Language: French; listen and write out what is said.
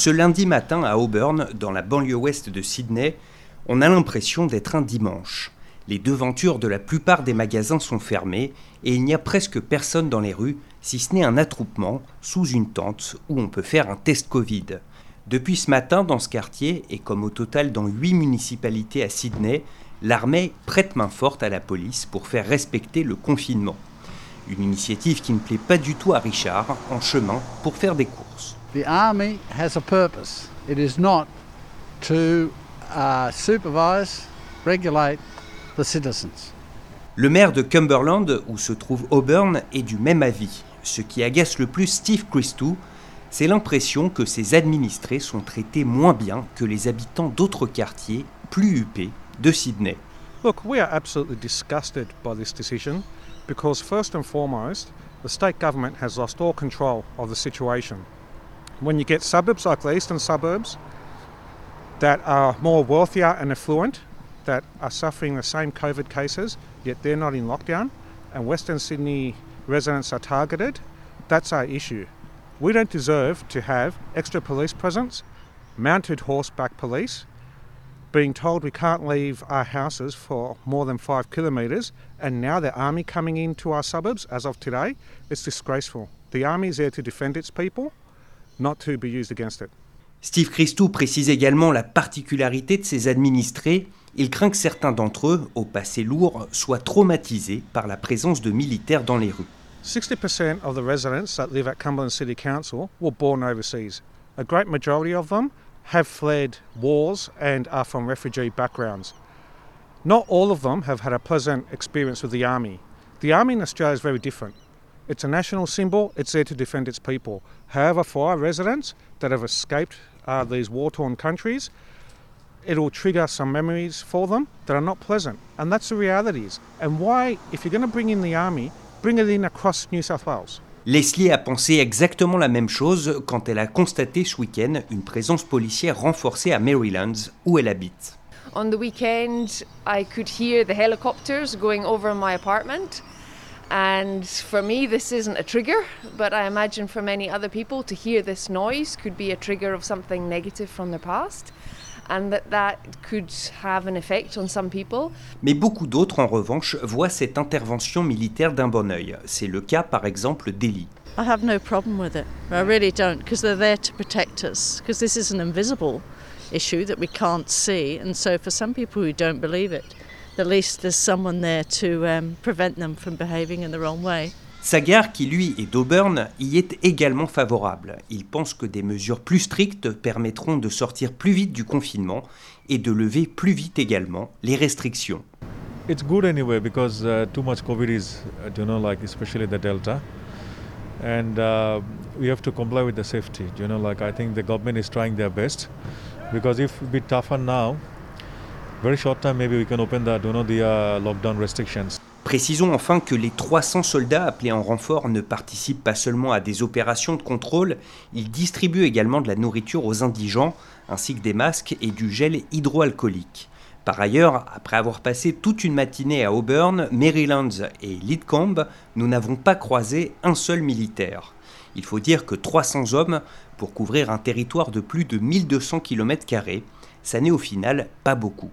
Ce lundi matin à Auburn, dans la banlieue ouest de Sydney, on a l'impression d'être un dimanche. Les devantures de la plupart des magasins sont fermées et il n'y a presque personne dans les rues, si ce n'est un attroupement sous une tente où on peut faire un test Covid. Depuis ce matin, dans ce quartier, et comme au total dans huit municipalités à Sydney, l'armée prête main forte à la police pour faire respecter le confinement. Une initiative qui ne plaît pas du tout à Richard, en chemin pour faire des courses. The army has a purpose. It is not to uh, supervise, regulate the citizens. Le maire de Cumberland, où se trouve Auburn, est du même avis. Ce qui agace le plus Steve Christou, c'est l'impression que ses administrés sont traités moins bien que les habitants d'autres quartiers plus huppés de Sydney. Look, we are absolutely disgusted by this decision because, first and foremost, the state government has lost all control of the situation. When you get suburbs like the eastern suburbs that are more wealthier and affluent, that are suffering the same COVID cases, yet they're not in lockdown, and Western Sydney residents are targeted, that's our issue. We don't deserve to have extra police presence, mounted horseback police, being told we can't leave our houses for more than five kilometres, and now the army coming into our suburbs as of today, it's disgraceful. The army is there to defend its people, not to be used against it. Steve Christou précise également la particularité de ses administrés. Il craint que certains d'entre eux, au passé lourd, soient traumatisés par la présence de militaires dans les rues. 60% of the residents that live at Cumberland City Council were born overseas. A great majority of them have fled wars and are from refugee backgrounds. Not all of them have had a pleasant experience with the army. The army in Australia is very different. It's a national symbol, it's there to defend its people. However, for our residents that have escaped uh, these war torn countries, it will trigger some memories for them that are not pleasant. And that's the realities. And why, if you're going to bring in the army, bring it in across New South Wales. Leslie a pensé exactement la même chose quand elle a constaté ce week-end une présence policière renforcée à Maryland, où elle habite. On the weekend, I could hear the helicopters going over my apartment. And for me, this isn't a trigger, but I imagine for many other people, to hear this noise could be a trigger of something negative from their past. And that, that could have an effect on some people. Mais beaucoup d'autres, en revanche, voient cette intervention militaire d'un bon œil. C'est le cas, par exemple, d'Eli. I have no problem with it. I really don't, because they're there to protect us. Because this is an invisible issue that we can't see, and so for some people who don't believe it, at least there's someone there to um, prevent them from behaving in the wrong way. Sagar, qui lui est d'Auburn, y est également favorable. Il pense que des mesures plus strictes permettront de sortir plus vite du confinement et de lever plus vite également les restrictions. It's good anyway because uh, too much COVID is, uh, you know, like especially the Delta, and uh, we have to comply with the safety. You know, like I think the government is trying their best because if we tougher now, Précisons enfin que les 300 soldats appelés en renfort ne participent pas seulement à des opérations de contrôle, ils distribuent également de la nourriture aux indigents, ainsi que des masques et du gel hydroalcoolique. Par ailleurs, après avoir passé toute une matinée à Auburn, Maryland et Lidcombe, nous n'avons pas croisé un seul militaire. Il faut dire que 300 hommes pour couvrir un territoire de plus de 1200 km, ça n'est au final pas beaucoup.